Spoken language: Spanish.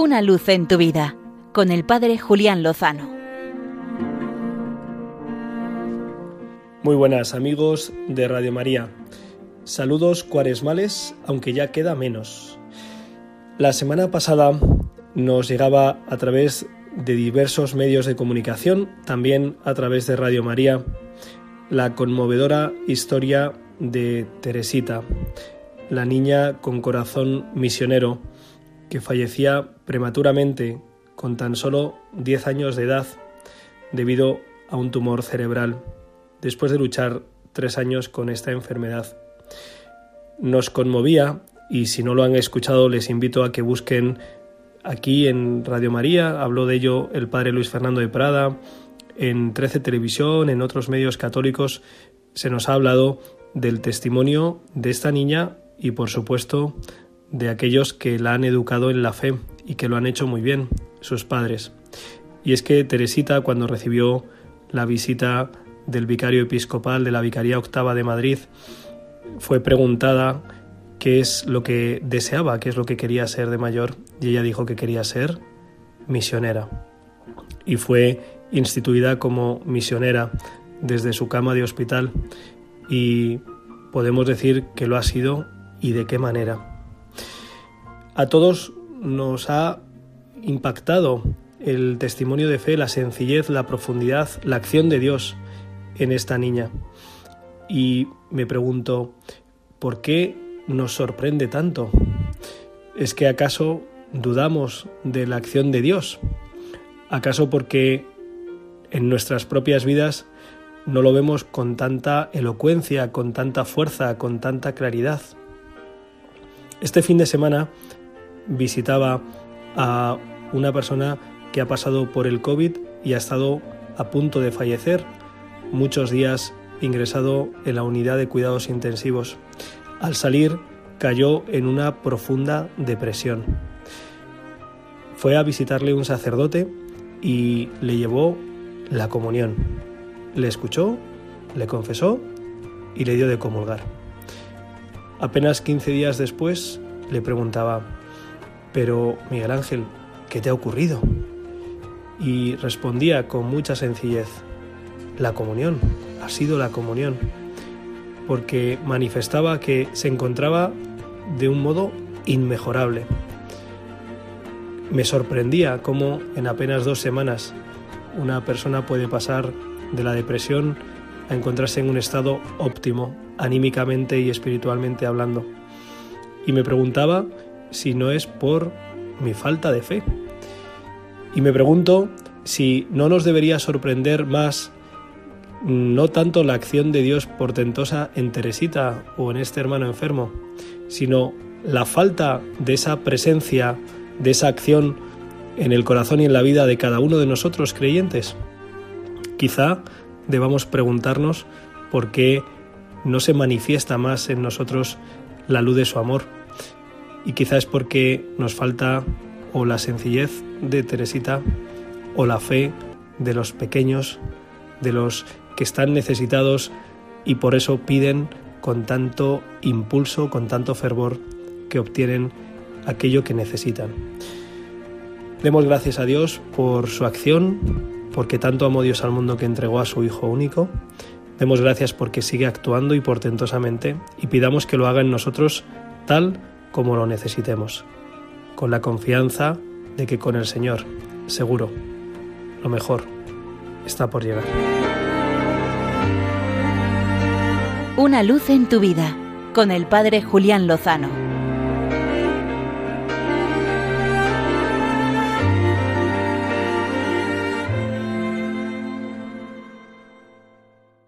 Una luz en tu vida con el Padre Julián Lozano. Muy buenas amigos de Radio María. Saludos cuaresmales, aunque ya queda menos. La semana pasada nos llegaba a través de diversos medios de comunicación, también a través de Radio María, la conmovedora historia de Teresita, la niña con corazón misionero que fallecía prematuramente con tan solo 10 años de edad debido a un tumor cerebral, después de luchar tres años con esta enfermedad. Nos conmovía y si no lo han escuchado les invito a que busquen aquí en Radio María, habló de ello el padre Luis Fernando de Prada, en 13 Televisión, en otros medios católicos, se nos ha hablado del testimonio de esta niña y por supuesto de aquellos que la han educado en la fe y que lo han hecho muy bien, sus padres. Y es que Teresita, cuando recibió la visita del vicario episcopal de la Vicaría Octava de Madrid, fue preguntada qué es lo que deseaba, qué es lo que quería ser de mayor, y ella dijo que quería ser misionera. Y fue instituida como misionera desde su cama de hospital y podemos decir que lo ha sido y de qué manera. A todos nos ha impactado el testimonio de fe, la sencillez, la profundidad, la acción de Dios en esta niña. Y me pregunto, ¿por qué nos sorprende tanto? ¿Es que acaso dudamos de la acción de Dios? ¿Acaso porque en nuestras propias vidas no lo vemos con tanta elocuencia, con tanta fuerza, con tanta claridad? Este fin de semana visitaba a una persona que ha pasado por el COVID y ha estado a punto de fallecer, muchos días ingresado en la unidad de cuidados intensivos. Al salir cayó en una profunda depresión. Fue a visitarle un sacerdote y le llevó la comunión. Le escuchó, le confesó y le dio de comulgar. Apenas 15 días después le preguntaba, pero Miguel Ángel, ¿qué te ha ocurrido? Y respondía con mucha sencillez, la comunión, ha sido la comunión, porque manifestaba que se encontraba de un modo inmejorable. Me sorprendía cómo en apenas dos semanas una persona puede pasar de la depresión a encontrarse en un estado óptimo, anímicamente y espiritualmente hablando. Y me preguntaba si no es por mi falta de fe. Y me pregunto si no nos debería sorprender más no tanto la acción de Dios portentosa en Teresita o en este hermano enfermo, sino la falta de esa presencia, de esa acción en el corazón y en la vida de cada uno de nosotros creyentes. Quizá debamos preguntarnos por qué no se manifiesta más en nosotros la luz de su amor y quizá es porque nos falta o la sencillez de Teresita o la fe de los pequeños, de los que están necesitados y por eso piden con tanto impulso, con tanto fervor que obtienen aquello que necesitan. Demos gracias a Dios por su acción, porque tanto amó Dios al mundo que entregó a su Hijo único. Demos gracias porque sigue actuando y portentosamente y pidamos que lo haga en nosotros tal como lo necesitemos, con la confianza de que con el Señor, seguro, lo mejor está por llegar. Una luz en tu vida, con el Padre Julián Lozano.